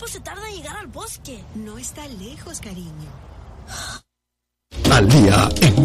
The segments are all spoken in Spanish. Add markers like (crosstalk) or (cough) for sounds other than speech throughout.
tiempo se tarda en llegar al bosque? No está lejos, cariño. Al día en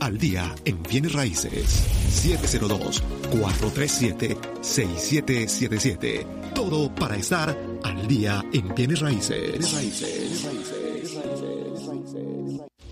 Al día en bienes raíces 702-437-6777. Todo para estar al día en bienes raíces.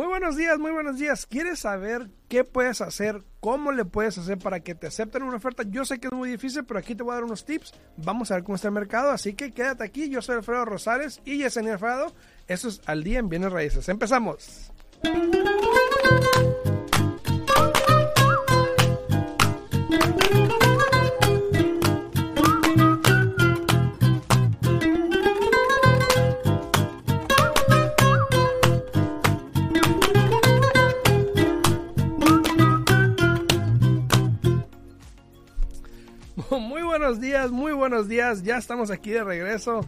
Muy buenos días, muy buenos días. ¿Quieres saber qué puedes hacer? ¿Cómo le puedes hacer para que te acepten una oferta? Yo sé que es muy difícil, pero aquí te voy a dar unos tips. Vamos a ver cómo está el mercado, así que quédate aquí. Yo soy Alfredo Rosales y Yesenia Alfredo. Eso es Al Día en Bienes Raíces. Empezamos. Buenos días, muy buenos días. Ya estamos aquí de regreso.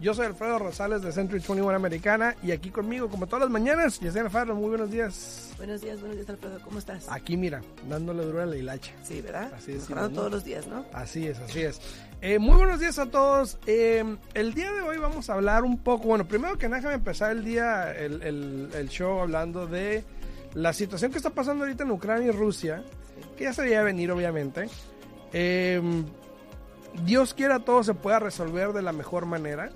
Yo soy Alfredo Rosales de Century 21 Americana y aquí conmigo, como todas las mañanas, Yesenia Alfaro. Muy buenos días. Buenos días, buenos días, Alfredo. ¿Cómo estás? Aquí, mira, dándole duro a la hilacha. Sí, ¿verdad? Así es. Mejorando todos los días, ¿no? Así es, así es. Eh, muy buenos días a todos. Eh, el día de hoy vamos a hablar un poco. Bueno, primero que nada, déjame empezar el día, el, el- el show hablando de la situación que está pasando ahorita en Ucrania y Rusia, que ya se veía venir, obviamente. Eh, Dios quiera todo se pueda resolver de la mejor manera.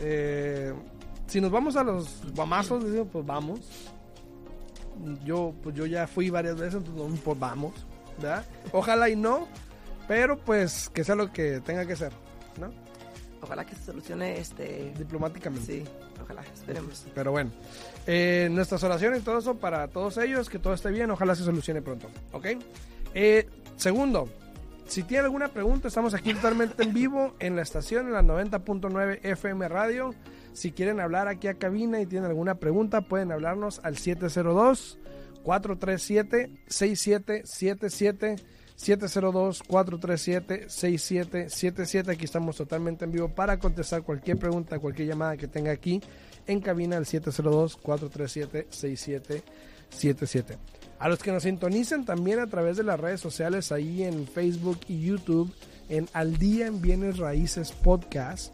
Eh, si nos vamos a los guamazos, pues vamos. Yo, pues yo ya fui varias veces, entonces pues vamos, ¿verdad? Ojalá y no, pero pues que sea lo que tenga que ser, ¿no? Ojalá que se solucione este. Diplomáticamente. Sí, ojalá, esperemos. Pero bueno, eh, nuestras oraciones y todo eso para todos ellos, que todo esté bien, ojalá se solucione pronto, ¿ok? Eh, segundo, si tienen alguna pregunta, estamos aquí totalmente en vivo en la estación, en la 90.9 FM Radio. Si quieren hablar aquí a cabina y tienen alguna pregunta, pueden hablarnos al 702-437-6777. 702-437-6777. Aquí estamos totalmente en vivo para contestar cualquier pregunta, cualquier llamada que tenga aquí en cabina al 702-437-6777. A los que nos sintonicen también a través de las redes sociales, ahí en Facebook y YouTube, en Al Día en Bienes Raíces Podcast,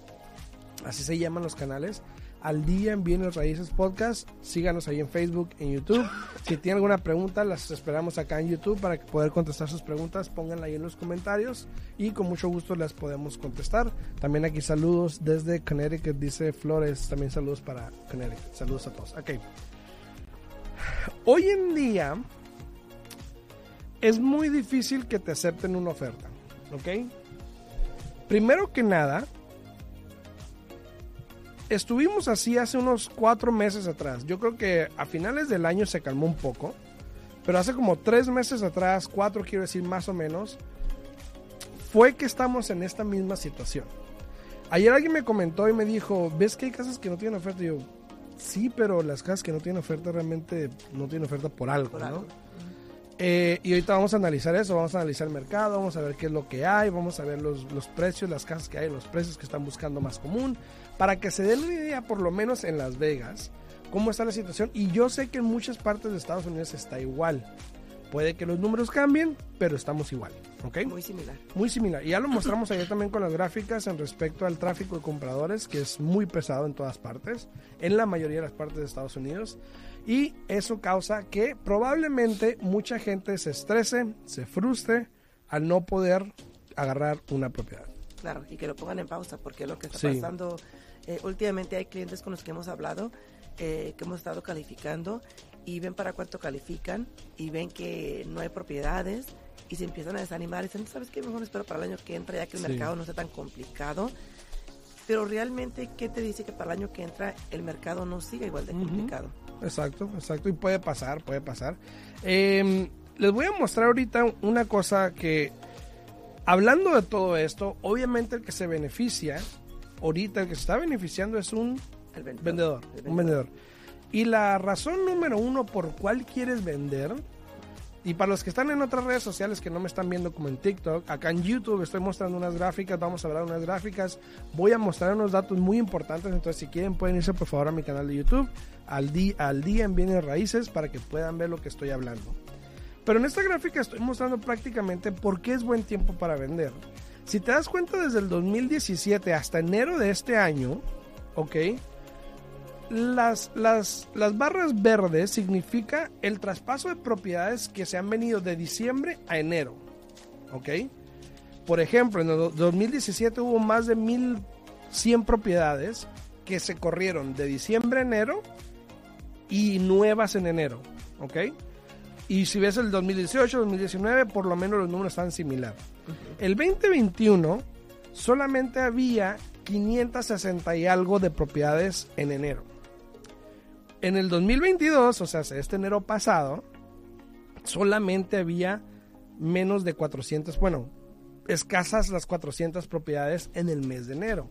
así se llaman los canales. Al Día en Bienes Raíces Podcast. Síganos ahí en Facebook, en YouTube. (laughs) Si tienen alguna pregunta, las esperamos acá en YouTube para poder contestar sus preguntas. Pónganla ahí en los comentarios y con mucho gusto las podemos contestar. También aquí saludos desde Connecticut, dice Flores. También saludos para Connecticut. Saludos a todos. Ok. Hoy en día es muy difícil que te acepten una oferta. ¿Ok? Primero que nada, estuvimos así hace unos cuatro meses atrás. Yo creo que a finales del año se calmó un poco. Pero hace como tres meses atrás, cuatro quiero decir más o menos, fue que estamos en esta misma situación. Ayer alguien me comentó y me dijo, ¿ves que hay casas que no tienen oferta? Y yo, sí, pero las casas que no tienen oferta realmente no tienen oferta por algo, Por ¿no? algo. Eh, y ahorita vamos a analizar eso, vamos a analizar el mercado, vamos a ver qué es lo que hay, vamos a ver los, los precios, las casas que hay, los precios que están buscando más común, para que se den una idea, por lo menos en Las Vegas, cómo está la situación. Y yo sé que en muchas partes de Estados Unidos está igual. Puede que los números cambien, pero estamos igual. ¿Ok? Muy similar. Muy similar. Y ya lo mostramos ayer también con las gráficas en respecto al tráfico de compradores, que es muy pesado en todas partes, en la mayoría de las partes de Estados Unidos. Y eso causa que probablemente mucha gente se estrese, se frustre al no poder agarrar una propiedad. Claro, y que lo pongan en pausa, porque lo que está Sí. pasando, eh, últimamente hay clientes con los que hemos hablado, eh, que hemos estado calificando, y ven para cuánto califican, y ven que no hay propiedades, y se empiezan a desanimar, y dicen, ¿sabes qué? Mejor espero para el año que entra, ya que el Sí. mercado no sea tan complicado. Pero realmente, ¿qué te dice que para el año que entra el mercado no siga igual de complicado? Exacto, exacto. Y puede pasar, puede pasar. Eh, les voy a mostrar ahorita una cosa que, hablando de todo esto, obviamente el que se beneficia, ahorita el que se está beneficiando es un vendedor. un vendedor. Y la razón número uno por cuál quieres vender, y para los que están en otras redes sociales que no me están viendo como en TikTok, acá en YouTube estoy mostrando unas gráficas, vamos a hablar de unas gráficas, voy a mostrar unos datos muy importantes, entonces si quieren pueden irse por favor a mi canal de YouTube, al día, al día en bienes raíces, para que puedan ver lo que estoy hablando. Pero en esta gráfica estoy mostrando prácticamente por qué es buen tiempo para vender. Si te das cuenta desde el 2017 hasta enero de este año, ¿ok? Las, las, las barras verdes significa el traspaso de propiedades que se han venido de diciembre a enero, ¿ok? Por ejemplo, en el do- 2017 hubo más de 1100 propiedades que se corrieron de diciembre a enero y nuevas en enero, ¿ok? Y si ves el 2018, 2019, por lo menos los números están similar. El 2021 solamente había 560 y algo de propiedades en enero. En el 2022, o sea, este enero pasado, solamente había menos de 400, bueno, escasas las 400 propiedades en el mes de enero.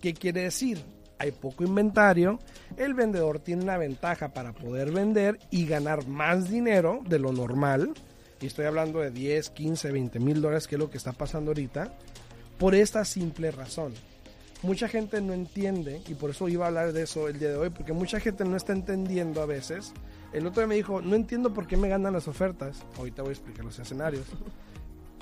¿Qué quiere decir? Hay poco inventario, el vendedor tiene una ventaja para poder vender y ganar más dinero de lo normal. Y estoy hablando de 10, 15, 20 mil dólares, que es lo que está pasando ahorita, por esta simple razón. Mucha gente no entiende, y por eso iba a hablar de eso el día de hoy, porque mucha gente no está entendiendo a veces. El otro día me dijo, no entiendo por qué me ganan las ofertas. Ahorita voy a explicar los escenarios.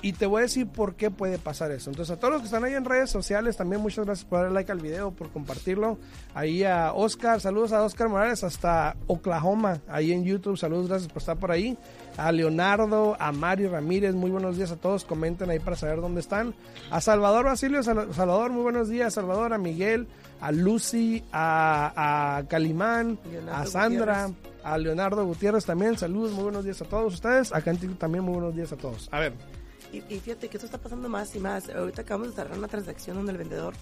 Y te voy a decir por qué puede pasar eso. Entonces, a todos los que están ahí en redes sociales, también muchas gracias por darle like al video, por compartirlo. Ahí a Oscar, saludos a Oscar Morales hasta Oklahoma, ahí en YouTube, saludos, gracias por estar por ahí. A Leonardo, a Mario Ramírez, muy buenos días a todos, comenten ahí para saber dónde están. A Salvador Basilio, Sal- Salvador, muy buenos días, Salvador, a Miguel, a Lucy, a, a Calimán, Leonardo a Sandra, Gutiérrez. a Leonardo Gutiérrez también, saludos, muy buenos días a todos ustedes. Acá en TikTok también muy buenos días a todos. A ver. Y, y fíjate que esto está pasando más y más. Ahorita acabamos de cerrar una transacción donde el vendedor,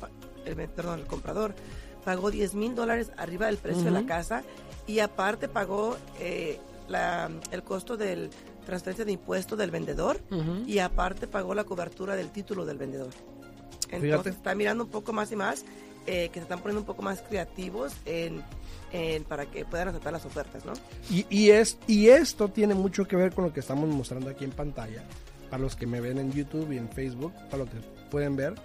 el, perdón, el comprador pagó 10 mil dólares arriba del precio de la casa y aparte pagó eh, la- el costo del transferencia de impuestos del vendedor y aparte pagó la cobertura del título del vendedor. Entonces Fíjate. está mirando un poco más y más eh, que se están poniendo un poco más creativos en, en- para que puedan aceptar las ofertas, ¿no? Y, y es, y esto tiene mucho que ver con lo que estamos mostrando aquí en pantalla. Para los que me ven en YouTube y en Facebook, para lo que pueden ver.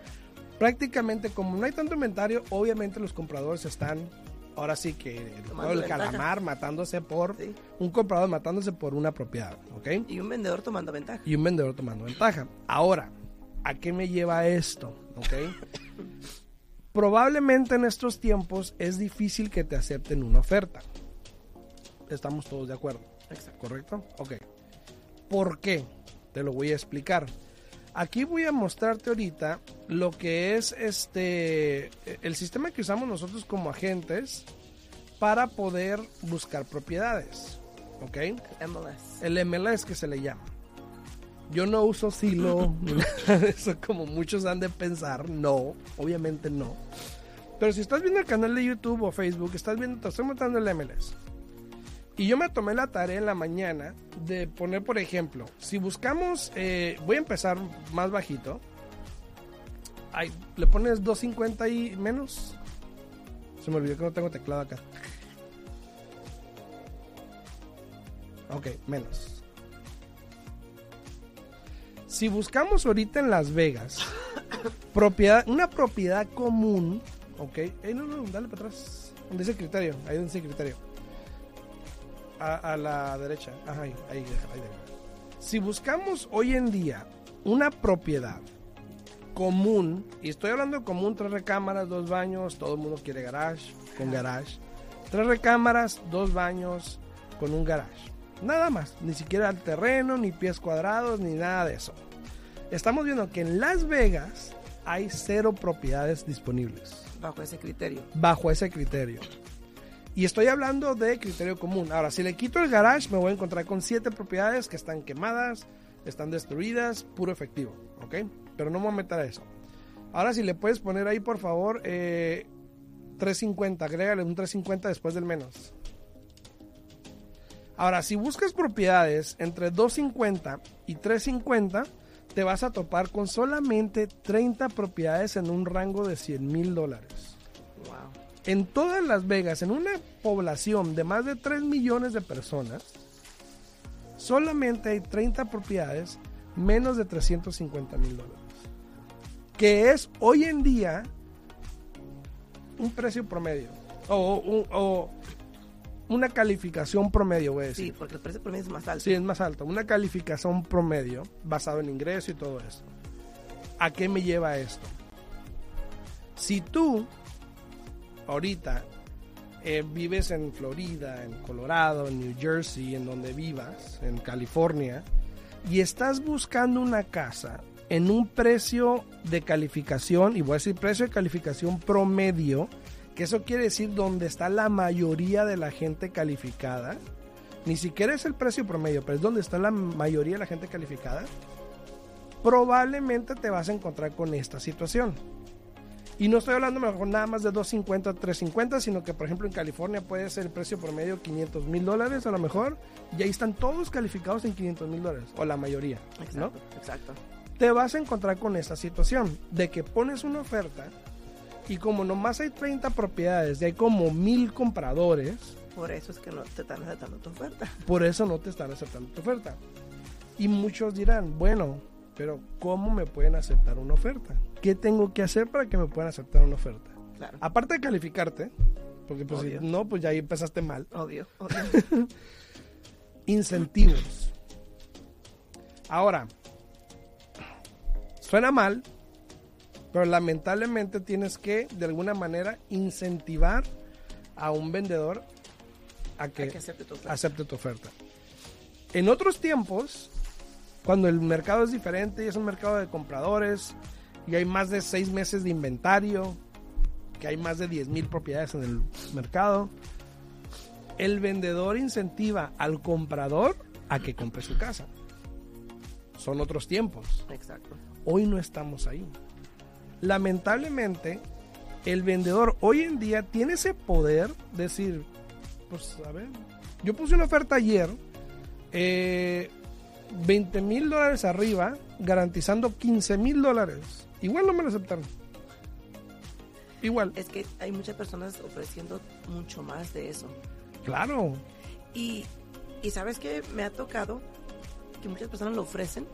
Prácticamente, como no hay tanto inventario, obviamente los compradores están. Ahora sí que el, calamar matándose por. Sí. Un comprador matándose por una propiedad, ¿ok? Y un vendedor tomando ventaja. y un vendedor tomando ventaja. Ahora, ¿a qué me lleva esto? ¿Ok? (laughs) Probablemente en estos tiempos es difícil que te acepten una oferta. Estamos todos de acuerdo. Exacto. ¿Correcto? Ok. ¿Por qué? Te lo voy a explicar. Aquí voy a mostrarte ahorita lo que es este el sistema que usamos nosotros como agentes para poder buscar propiedades. ¿Ok? MLS. el MLS que se le llama. Yo no uso Silo, (laughs) eso como muchos han de pensar. No, obviamente no. Pero si estás viendo el canal de YouTube o Facebook, estás viendo, te estoy mostrando el MLS. Y yo me tomé la tarea en la mañana de poner, por ejemplo, si buscamos, eh, voy a empezar más bajito. Ay, le pones 250 y menos. Se me olvidó que no tengo teclado acá. Ok, menos. Si buscamos ahorita en Las Vegas, (coughs) propiedad, una propiedad común, ok, no, no, dale para atrás, donde dice criterio, ahí donde dice criterio, a, a la derecha, ajá, ahí, ahí, déjala, ahí déjala. Si buscamos hoy en día una propiedad común, y estoy hablando de común, tres recámaras, dos baños, todo el mundo quiere garage, con garage. Tres recámaras, dos baños, con un garage. Nada más, ni siquiera el terreno, ni pies cuadrados, ni nada de eso. Estamos viendo que en Las Vegas hay cero propiedades disponibles. Bajo ese criterio. Bajo ese criterio. Y estoy hablando de criterio común. Ahora, si le quito el garage, me voy a encontrar con siete propiedades que están quemadas, están destruidas, puro efectivo. ¿Ok? Pero no me voy a meter a eso. Ahora, si le puedes poner ahí, por favor, eh, 350. Agrégale un 350 después del menos. Ahora, si buscas propiedades entre 250 y 350, te vas a topar con solamente 30 propiedades en un rango de 100 mil dólares. Wow. En todas Las Vegas, en una población de más de 3 millones de personas, solamente hay 30 propiedades menos de 350 mil dólares. Que es hoy en día un precio promedio. O, un- o una calificación promedio, voy a decir. Sí, porque el precio promedio es más alto. Sí, es más alto. Una calificación promedio basado en ingreso y todo eso. ¿A qué me lleva esto? Si tú ahorita eh, vives en Florida, en Colorado, en New Jersey, en donde vivas, en California, y estás buscando una casa en un precio de calificación, y voy a decir precio de calificación promedio, que eso quiere decir donde está la mayoría de la gente calificada, ni siquiera es el precio promedio, pero es donde está la mayoría de la gente calificada, probablemente te vas a encontrar con esta situación. Y no estoy hablando mejor nada más de 250, 350, sino que por ejemplo en California puede ser el precio promedio 500 mil dólares a lo mejor, y ahí están todos calificados en 500 mil dólares, o la mayoría, ¿no? Exacto, exacto. te vas a encontrar con esta situación de que pones una oferta y como nomás hay 30 propiedades y hay como mil compradores, Por eso es que no te están aceptando tu oferta. (laughs) por eso no te están aceptando tu oferta. Y muchos dirán, bueno, pero ¿cómo me pueden aceptar una oferta? ¿Qué tengo que hacer para que me puedan aceptar una oferta? Claro. Aparte de calificarte, porque pues si no, pues ya ahí empezaste mal. Odio, odio. (laughs) incentivos. Ahora, suena mal, pero lamentablemente tienes que de alguna manera incentivar a un vendedor a que, acepte tu acepte tu oferta. En otros tiempos, cuando el mercado es diferente y es un mercado de compradores y hay más de seis meses de inventario, que hay más de 10 mil propiedades en el mercado, el vendedor incentiva al comprador a que compre su casa. Son otros tiempos. Exacto. Hoy no estamos ahí. Lamentablemente, el vendedor hoy en día tiene ese poder de decir, pues a ver, yo puse una oferta ayer, eh, 20 mil dólares arriba, garantizando 15 mil dólares. Igual no me lo aceptaron. Igual. Es que hay muchas personas ofreciendo mucho más de eso. Claro. Y, y sabes que me ha tocado que muchas personas lo ofrecen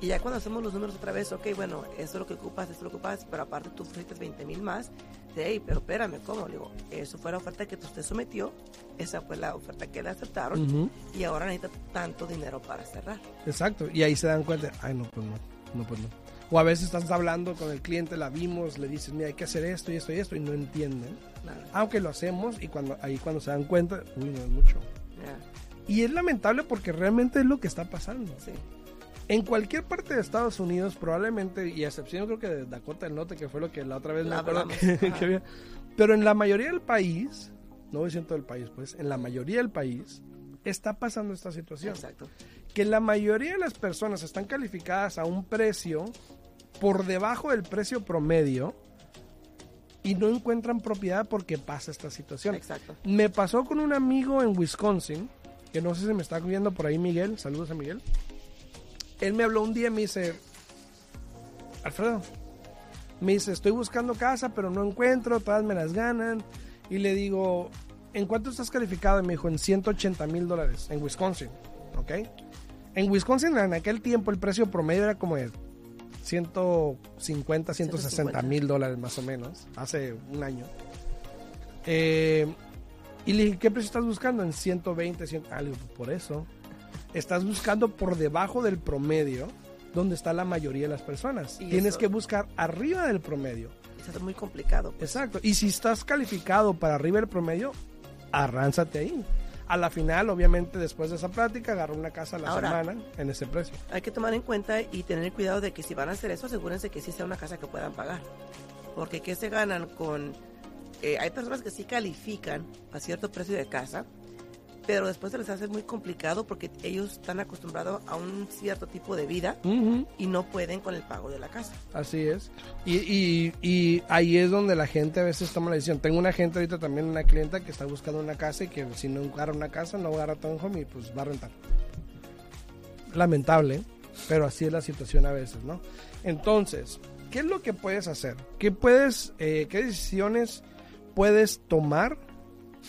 y ya cuando hacemos los números otra vez, ok, bueno, esto es lo que ocupas, esto es lo que ocupas, pero aparte tú ofreciste 20 mil más, de hey, pero espérame, ¿cómo? Le digo, eso fue la oferta que usted sometió, esa fue la oferta que le aceptaron y ahora necesita tanto dinero para cerrar. Exacto, y ahí se dan cuenta, ay no, pues no, no, pues no. O a veces estás hablando con el cliente, la vimos, le dices, mira, hay que hacer esto y esto y esto, y no entienden. Nada. Aunque lo hacemos y cuando ahí cuando se dan cuenta, uy, no es mucho. Y es lamentable porque realmente es lo que está pasando. sí. En cualquier parte de Estados Unidos, probablemente, y a excepción creo que de Dakota del Norte, que fue lo que la otra vez me acuerdo (laughs) que, había. Pero en la mayoría del país, no voy a decir en todo el país, pues, en la mayoría del país, está pasando esta situación Exacto. que la mayoría de las personas están calificadas a un precio por debajo del precio promedio y no encuentran propiedad porque pasa esta situación. Exacto. Me pasó con un amigo en Wisconsin, que no sé si me está viendo por ahí Miguel, saludos a Miguel. Él me habló un día y me dice, Alfredo, me dice, estoy buscando casa pero no encuentro, todas me las ganan. Y le digo, ¿en cuánto estás calificado? Y me dijo, en 180 mil dólares, en Wisconsin, ¿ok? En Wisconsin en aquel tiempo el precio promedio era como de 150, 160 mil dólares más o menos, hace un año. Eh, y le dije, ¿qué precio estás buscando? En 120, 100. Ah, le digo, "Pues por eso. Estás buscando por debajo del promedio donde está la mayoría de las personas. Y Tienes eso- que buscar arriba del promedio. Se hace muy complicado. pues. Exacto. Y si estás calificado para arriba del promedio, arránzate ahí. A la final, obviamente, después de esa plática, agarra una casa a la Ahora- semana en ese precio. Hay que tomar en cuenta y tener cuidado de que si van a hacer eso, asegúrense que sí sea una casa que puedan pagar. Porque ¿qué se ganan con...? eh, hay personas que sí califican a cierto precio de casa, pero después se les hace muy complicado porque ellos están acostumbrados a un cierto tipo de vida y no pueden con el pago de la casa. Así es. Y, y, y ahí es donde la gente a veces toma la decisión. Tengo una gente ahorita también, una clienta que está buscando una casa y que si no agarra una casa, no agarra townhome y pues va a rentar. Lamentable, pero así es la situación a veces, ¿no? Entonces, ¿qué es lo que puedes hacer? ¿Qué puedes, eh, qué decisiones puedes tomar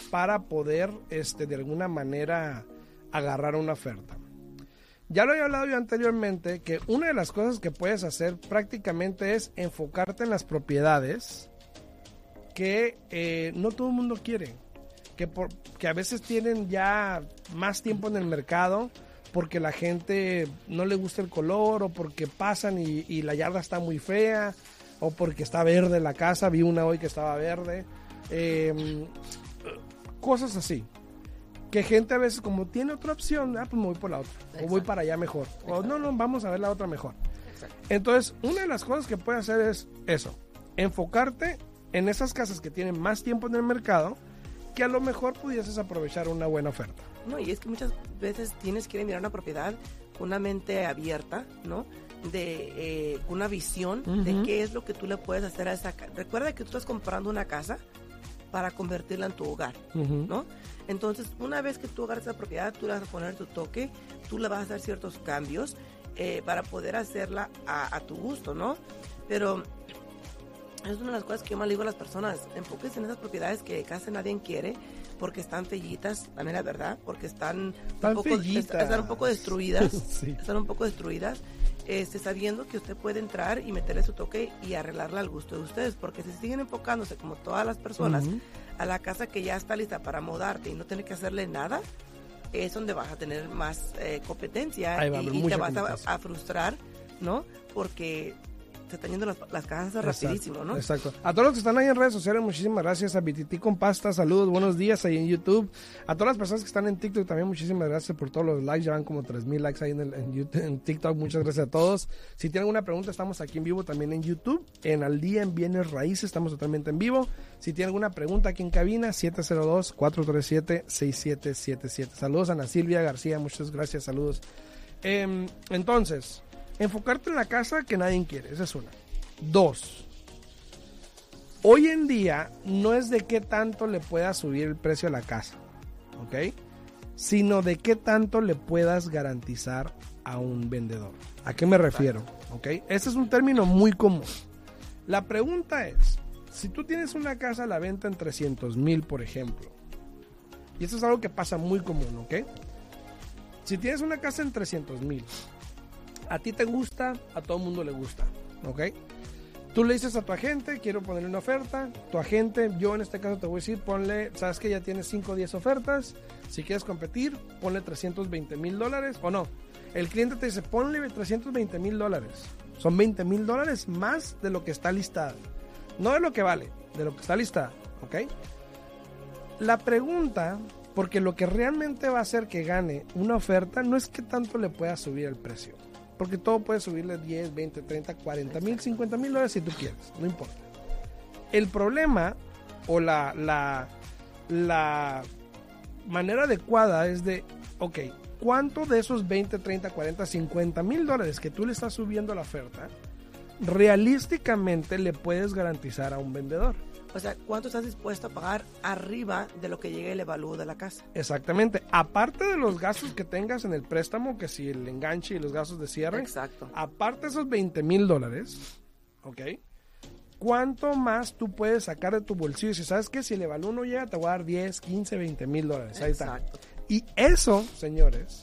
para poder, este, de alguna manera, agarrar una oferta? Ya lo he hablado yo anteriormente que una de las cosas que puedes hacer prácticamente es enfocarte en las propiedades que eh, no todo el mundo quiere, que, por, que a veces tienen ya más tiempo en el mercado porque la gente no le gusta el color o porque pasan y, la yarda está muy fea o porque está verde la casa, vi una hoy que estaba verde, eh, cosas así que gente a veces como tiene otra opción, ah, pues me voy por la otra. O voy Exacto. para allá mejor. O no, no, vamos a ver la otra mejor. Exacto. Entonces, una de las cosas que puedes hacer es eso. Enfocarte en esas casas que tienen más tiempo en el mercado que a lo mejor pudieses aprovechar una buena oferta. No, y es que muchas veces tienes que ir a mirar una propiedad con una mente abierta, ¿no? De eh, con una visión de Ujú. qué es lo que tú le puedes hacer a esa casa. Recuerda que tú estás comprando una casa para convertirla en tu hogar. ¿no? Entonces, una vez que tú agarras esa propiedad, tú le vas a poner tu toque, tú le vas a hacer ciertos cambios eh, para poder hacerla a, a tu gusto, ¿no? Pero es una de las cosas que yo más le digo a las personas, enfóquense en esas propiedades que casi nadie quiere, porque están fellitas, también la verdad, porque están, Están un poco, están un poco destruidas, (laughs) Sí. están un poco destruidas, este, sabiendo que usted puede entrar y meterle su toque y arreglarla al gusto de ustedes, porque si siguen enfocándose como todas las personas a la casa que ya está lista para mudarte y no tener que hacerle nada, es donde vas a tener más eh, competencia va y, te vas a, a frustrar, ¿no? Porque se están yendo las, las casas rapidísimo, ¿no? Exacto. A todos los que están ahí en redes sociales, muchísimas gracias. A Bititi con Pasta, saludos, buenos días ahí en YouTube. A todas las personas que están en TikTok también, muchísimas gracias por todos los likes. Ya van como 3000 likes ahí en, el- en YouTube, en TikTok. Muchas gracias a todos. Si tienen alguna pregunta, estamos aquí en vivo también en YouTube. En Al Día en Bienes Raíces, estamos totalmente en vivo. Si tienen alguna pregunta aquí en cabina, 702-437-6777. Saludos a Ana Silvia García, muchas gracias, saludos. Em, entonces, enfocarte en la casa que nadie quiere, esa es una. Dos, hoy en día no es de qué tanto le puedas subir el precio a la casa, ¿ok? Sino de qué tanto le puedas garantizar a un vendedor. ¿A qué me refiero? ¿Ok? Este es un término muy común. La pregunta es, si tú tienes una casa a la venta en 300 mil, por ejemplo, y esto es algo que pasa muy común, ¿ok? Si tienes una casa en 300 mil, a ti te gusta, a todo el mundo le gusta, ¿ok? Tú le dices a tu agente, quiero ponerle una oferta, tu agente, yo en este caso te voy a decir, ponle, sabes que ya tienes 5 o 10 ofertas, si quieres competir, ponle 320 mil dólares o no. El cliente te dice, ponle 320 mil dólares. Son 20 mil dólares más de lo que está listado. No de lo que vale, de lo que está listado, ¿ok? La pregunta, porque lo que realmente va a hacer que gane una oferta no es que tanto le pueda subir el precio. Porque todo puede subirle 10, 20, 30, 40 mil, 50 mil dólares si tú quieres, no importa. El problema o la, la, la manera adecuada es de, ok, ¿cuánto de esos 20, 30, 40, 50 mil dólares que tú le estás subiendo a la oferta realísticamente le puedes garantizar a un vendedor? O sea, ¿cuánto estás dispuesto a pagar arriba de lo que llegue el evalúo de la casa? Exactamente. Aparte de los gastos que tengas en el préstamo, que si el enganche y los gastos de cierre, Exacto. aparte de esos 20 mil dólares, ¿ok? ¿Cuánto más tú puedes sacar de tu bolsillo? Si sabes que si el evalúo no llega, te voy a dar 10, 15, 20 mil dólares. Ahí está. Exacto. Y eso, señores,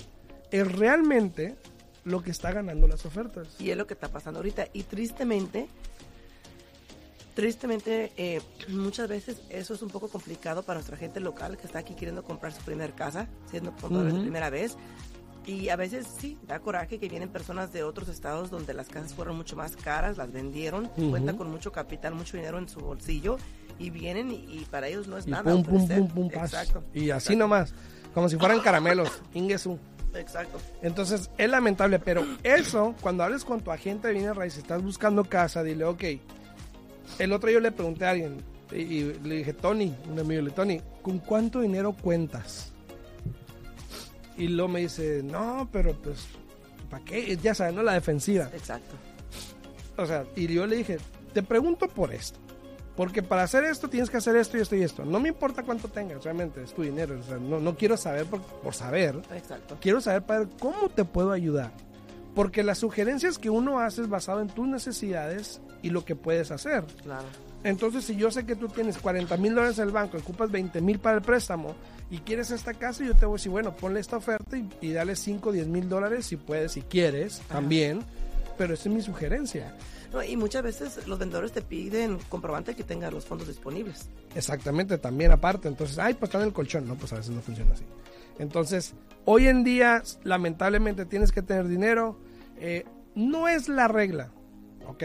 es realmente lo que está ganando las ofertas. Y es lo que está pasando ahorita. Y tristemente, tristemente, eh, muchas veces eso es un poco complicado para nuestra gente local que está aquí queriendo comprar su primera casa, siendo comprador Ujú. de primera vez. Y a veces sí, da coraje que vienen personas de otros estados donde las casas fueron mucho más caras, las vendieron, Ujú. cuentan con mucho capital, mucho dinero en su bolsillo y vienen y, y para ellos no es Y nada. pum, pum, pum, pum. Exacto. Y así exacto, nomás, como si fueran caramelos, (laughs) ingesu. Exacto. Entonces, es lamentable, pero eso, cuando hables con tu agente de bienes raíces, estás buscando casa, dile, ok. El otro día yo le pregunté a alguien, y, y le dije, Tony, un amigo, le dije, Tony, ¿con cuánto dinero cuentas? Y luego me dice, no, pero pues, ¿para qué? Ya sabes, ¿no? La defensiva. Exacto. O sea, y yo le dije, te pregunto por esto. Porque para hacer esto tienes que hacer esto y esto y esto. No me importa cuánto tengas, realmente, es tu dinero. O sea, no, no quiero saber por, por saber. Exacto. Quiero saber para cómo te puedo ayudar. Porque las sugerencias que uno hace es basado en tus necesidades y lo que puedes hacer. Claro. Entonces, si yo sé que tú tienes 40 mil dólares en el banco, ocupas 20 mil para el préstamo y quieres esta casa, yo te voy a decir, bueno, ponle esta oferta y, y dale 5 o 10 mil dólares si puedes, si quieres, también. Pero esa es mi sugerencia. No, y muchas veces los vendedores te piden comprobante que tenga los fondos disponibles. Exactamente, también aparte. Entonces, ay, pues está en el colchón. No, pues a veces no funciona así. Entonces, hoy en día, lamentablemente, tienes que tener dinero. Eh, no es la regla, ¿ok?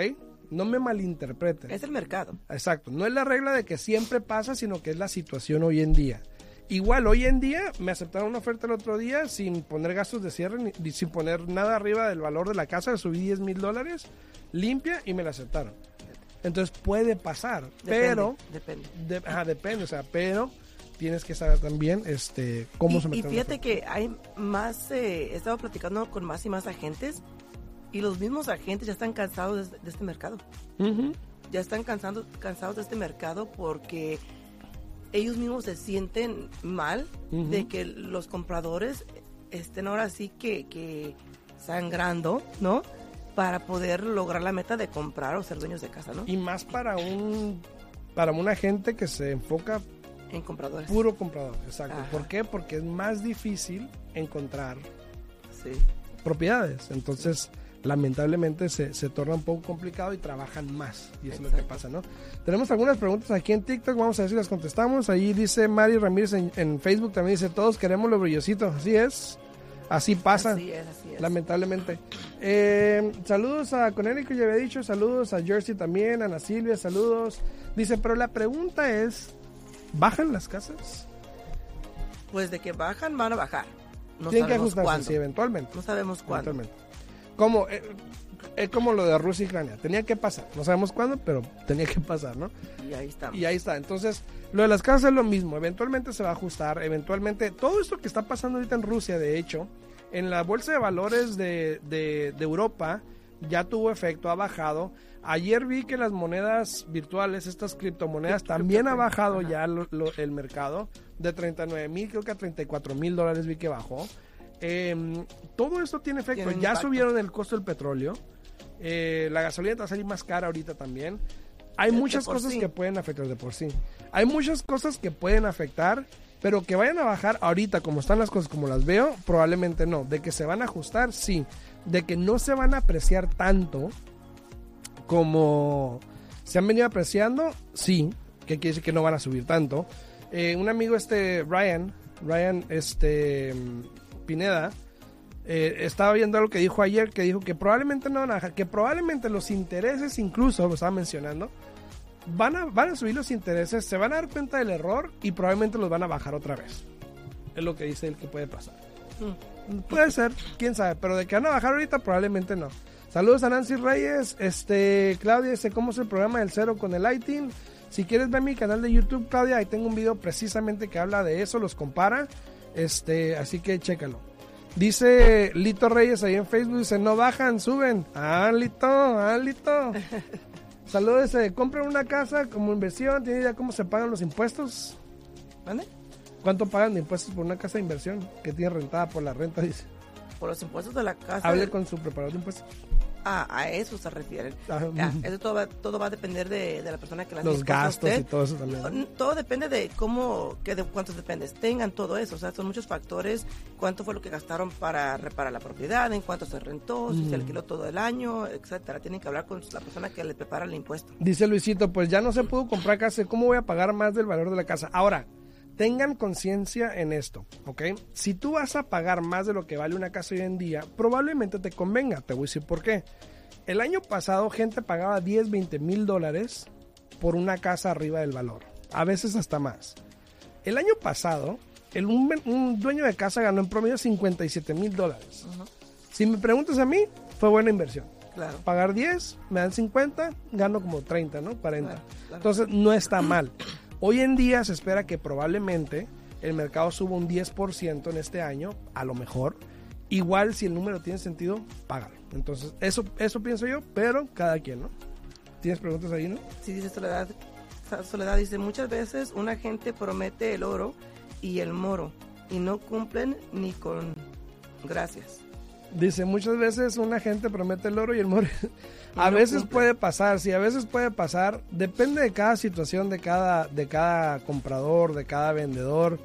No me malinterpretes. Es el mercado. Exacto, no es la regla de que siempre pasa, sino que es la situación hoy en día. Igual, hoy en día me aceptaron una oferta el otro día sin poner gastos de cierre, ni, sin poner nada arriba del valor de la casa, subí 10 mil dólares, limpia, y me la aceptaron. Entonces puede pasar, Depende, pero Depende. de- ajá, depende, o sea, pero tienes que saber también este cómo Y, y someter una fíjate que hay más, eh, he estado platicando con más y más agentes y los mismos agentes ya están cansados de, de este mercado. Ya están cansando, cansados de este mercado porque ellos mismos se sienten mal de que los compradores estén ahora sí que, que sangrando, ¿no? Para poder lograr la meta de comprar o ser dueños de casa, ¿no? Y más para un para una gente que se enfoca En compradores. puro comprador, exacto. Ajá. ¿Por qué? Porque es más difícil encontrar Sí. propiedades. Entonces, lamentablemente se, se torna un poco complicado y trabajan más. Y eso es lo que pasa, ¿no? Tenemos algunas preguntas aquí en TikTok, vamos a ver si las contestamos. Ahí dice Mari Ramírez en, en Facebook, también dice, todos queremos lo brillosito. Así es, así pasa. Así es, así es. Lamentablemente. Eh, saludos a Conérico, ya había dicho. Saludos a Jersey también, a Ana Silvia, saludos. Dice, pero la pregunta es, ¿bajan las casas? Pues de que bajan, van a bajar. No Tienen que ajustarse, cuándo. sí, eventualmente. No sabemos cuándo. Eventualmente. Como, eh, es como lo de Rusia y Ucrania. Tenía que pasar. No sabemos cuándo, pero tenía que pasar, ¿no? Y ahí estamos. Y ahí está. Entonces, lo de las casas es lo mismo. Eventualmente se va a ajustar. Eventualmente, todo esto que está pasando ahorita en Rusia, de hecho, en la bolsa de valores de, de- de Europa ya tuvo efecto, ha bajado. Ayer vi que las monedas virtuales, estas criptomonedas, también ha bajado Ajá. ya lo- lo- el mercado. De 39 mil, creo que a 34 mil dólares vi que bajó. Eh, todo esto tiene efecto. Tiene ya impacto. subieron el costo del petróleo. Eh, la gasolina te va a salir más cara ahorita también. Hay De- muchas cosas sí. que pueden afectar de por sí. Hay muchas cosas que pueden afectar, pero que vayan a bajar ahorita como están las cosas, como las veo, probablemente no. De que se van a ajustar, sí. De que no se van a apreciar tanto como se han venido apreciando, sí. Que quiere decir que no van a subir tanto. Eh, un amigo este, Ryan, Ryan este, Pineda, eh, estaba viendo algo que dijo ayer, que dijo que probablemente no van a bajar, que probablemente los intereses incluso, lo estaba mencionando, van a, van a subir los intereses, se van a dar cuenta del error y probablemente los van a bajar otra vez. Es lo que dice él que puede pasar. Puede ser, quién sabe, pero de que van a bajar ahorita probablemente no. Saludos a Nancy Reyes, este Claudia dice cómo es el programa del cero con el lighting. Si quieres ver mi canal de YouTube, Claudia, ahí tengo un video precisamente que habla de eso, los compara. Este, así que chécalo. Dice Lito Reyes ahí en Facebook, dice, no bajan, suben. Ah, Lito, ah, Lito. (laughs) Saludos, compren una casa como inversión, ¿tiene idea cómo se pagan los impuestos? ¿Mande? ¿Cuánto pagan de impuestos por una casa de inversión que tiene rentada por la renta? Dice. Por los impuestos de la casa. Hable con su preparador de impuestos. Ah, a eso se refieren. (laughs) Ajá. Ya, eso todo va, todo va a depender de, de la persona que la hace Los gastos y todo eso también. Todo depende de cómo, que de cuántos dependes tengan, todo eso. O sea, son muchos factores. Cuánto fue lo que gastaron para reparar la propiedad, en cuánto se rentó, si se alquiló todo el año, etcétera. Tienen que hablar con la persona que le prepara el impuesto. Dice Luisito, pues ya no se pudo comprar casa, ¿cómo voy a pagar más del valor de la casa? Ahora, tengan conciencia en esto, ¿ok? Si tú vas a pagar más de lo que vale una casa hoy en día, probablemente te convenga. Te voy a decir por qué. El año pasado gente pagaba 10, 20 mil dólares por una casa arriba del valor. A veces hasta más. El año pasado, el, un, un dueño de casa ganó en promedio 57 mil dólares. Si me preguntas a mí, fue buena inversión. Claro. Pagar 10, me dan 50, gano como 30, ¿no? 40. Claro, claro. Entonces, no está mal. Hoy en día se espera que probablemente el mercado suba un 10% en este año, a lo mejor. Igual, si el número tiene sentido, págalo. Entonces, eso, eso pienso yo, pero cada quien, ¿no? ¿Tienes preguntas ahí, no? Sí, dice Soledad. Soledad dice, muchas veces una gente promete el oro y el moro y no cumplen ni con gracias. Dice, muchas veces una gente promete el oro y el moro. (laughs) A no veces cumple. puede pasar, sí, a veces puede pasar. Depende de cada situación, de cada, de cada comprador, de cada vendedor.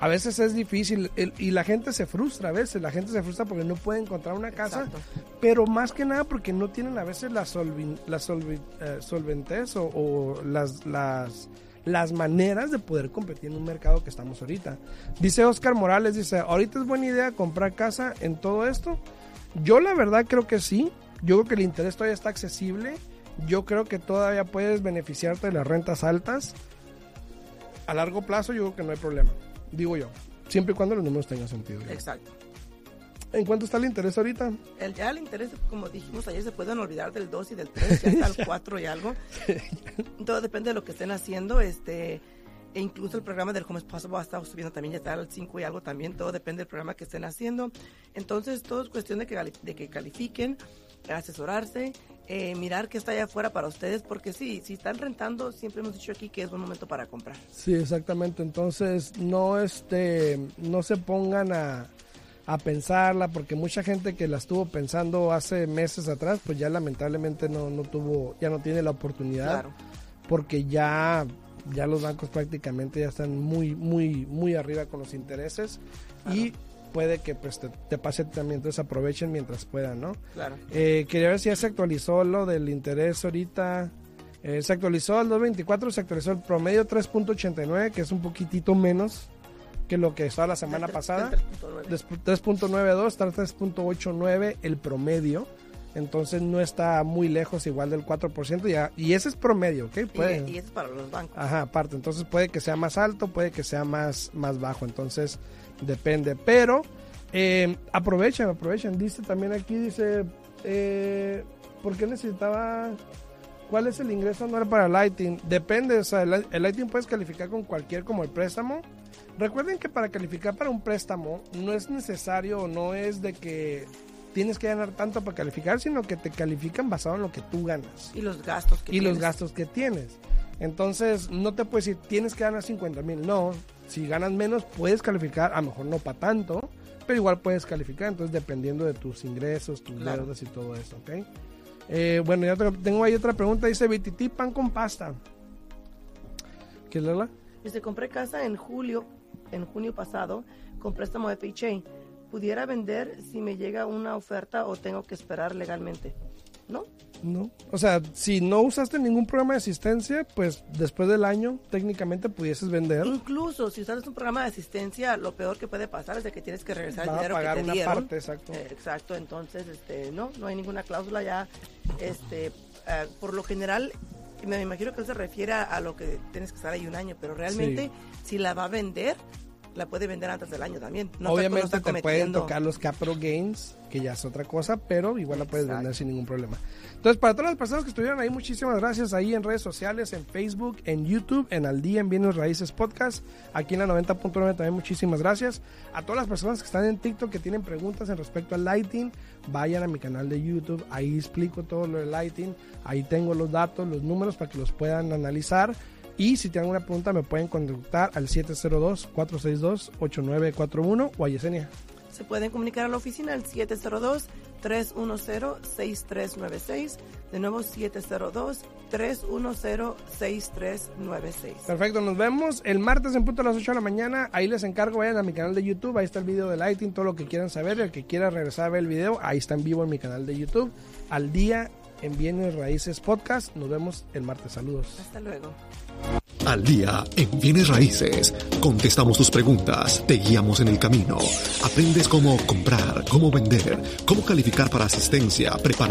A veces es difícil el- y la gente se frustra a veces. La gente se frustra porque no puede encontrar una casa. Exacto. Pero más que nada porque no tienen a veces la, solvin- la solvi- eh, solventez o, o las, las, las maneras de poder competir en un mercado que estamos ahorita. Dice Oscar Morales, dice, ahorita es buena idea comprar casa en todo esto. Yo la verdad creo que sí. Yo creo que el interés todavía está accesible. Yo creo que todavía puedes beneficiarte de las rentas altas. A largo plazo yo creo que no hay problema. Digo yo. Siempre y cuando los números tengan sentido. Exacto. ¿En cuánto está el interés ahorita? El, ya el interés, como dijimos ayer, se pueden olvidar del 2 y del 3, ya está (laughs) el 4 y algo. Todo depende de lo que estén haciendo. Este, e incluso el programa del Home Possible ha estado subiendo también, ya está al 5 y algo también. Todo depende del programa que estén haciendo. Entonces, todo es cuestión de que, de que califiquen, asesorarse, eh, mirar qué está allá afuera para ustedes, porque sí, si están rentando, siempre hemos dicho aquí que es buen momento para comprar. Sí, exactamente. Entonces, no este no se pongan a, a pensarla porque mucha gente que la estuvo pensando hace meses atrás, pues ya lamentablemente no, no tuvo, ya no tiene la oportunidad Claro. porque ya ya los bancos prácticamente ya están muy muy muy arriba con los intereses y puede que pues te, te pase también, entonces aprovechen mientras puedan, ¿no? Claro. Eh, quería ver si ya se actualizó lo del interés ahorita. Eh, se actualizó al 2.24, se actualizó el promedio 3.89, que es un poquitito menos que lo que estaba la semana pasada. del 3.9. Despu- 3.92, está 3.89 el promedio. Entonces no está muy lejos igual del 4%. Ya, y ese es promedio, ¿ok? Puede- Y, es para los bancos. Ajá, aparte. Entonces puede que sea más alto, puede que sea más, más bajo. Entonces depende. Pero eh, aprovechen, aprovechen. Dice también aquí, dice, eh, ¿por qué necesitaba... ¿Cuál es el ingreso anual para Lighting? Depende, o sea, el, el Lighting puedes calificar con cualquier como el préstamo. Recuerden que para calificar para un préstamo no es necesario o no es de que tienes que ganar tanto para calificar, sino que te califican basado en lo que tú ganas Y los gastos que y los gastos que tienes. Entonces, no te puedes decir, tienes que ganar 50 mil. No, si ganas menos, puedes calificar, a lo mejor no para tanto, pero igual puedes calificar. Entonces, dependiendo de tus ingresos, tus Claro. deudas y todo eso, ¿ok? Eh, bueno, ya te- tengo ahí otra pregunta. Dice, BTT pan con pasta. ¿Quieres leerla? Dice, compré casa en julio, en junio pasado, con préstamo FHA. ¿Pudiera vender si me llega una oferta o tengo que esperar legalmente? ¿No? No. O sea, si no usaste ningún programa de asistencia, pues después del año, técnicamente pudieses vender. Incluso si usas un programa de asistencia, lo peor que puede pasar es de que tienes que regresar el Va a dinero pagar que te una dieron. parte, exacto. Eh, exacto, entonces, este, no, no hay ninguna cláusula ya. Este, eh, por lo general, me imagino que se refiere a, a lo que tienes que estar ahí un año, pero realmente, si la va a vender, la puede vender antes del año también. No Obviamente te pueden tocar los capital gains, que ya es otra cosa, pero igual la puedes Exacto. vender sin ningún problema. Entonces, para todas las personas que estuvieron ahí, muchísimas gracias ahí en redes sociales, en Facebook, en YouTube, en Al Día en Bienes Raíces Podcast, aquí en la 90.9 también muchísimas gracias. A todas las personas que están en TikTok que tienen preguntas en respecto al lighting, vayan a mi canal de YouTube, ahí explico todo lo del lighting, ahí tengo los datos, los números para que los puedan analizar. Y si tienen alguna pregunta me pueden contactar al 702-462-8941 o a Yesenia. Se pueden comunicar a la oficina al 702-310-6396. De nuevo, 702-310-6396. Perfecto, nos vemos el martes en punto a las 8 de la mañana. Ahí les encargo, vayan a mi canal de YouTube. Ahí está el video de Lighting, todo lo que quieran saber. El que quiera regresar a ver el video, ahí está en vivo en mi canal de YouTube. Al día en Bienes Raíces Podcast. Nos vemos el martes. Saludos. Hasta luego. Al día en bienes raíces. Contestamos tus preguntas, te guiamos en el camino. Aprendes cómo comprar, cómo vender, cómo calificar para asistencia, preparar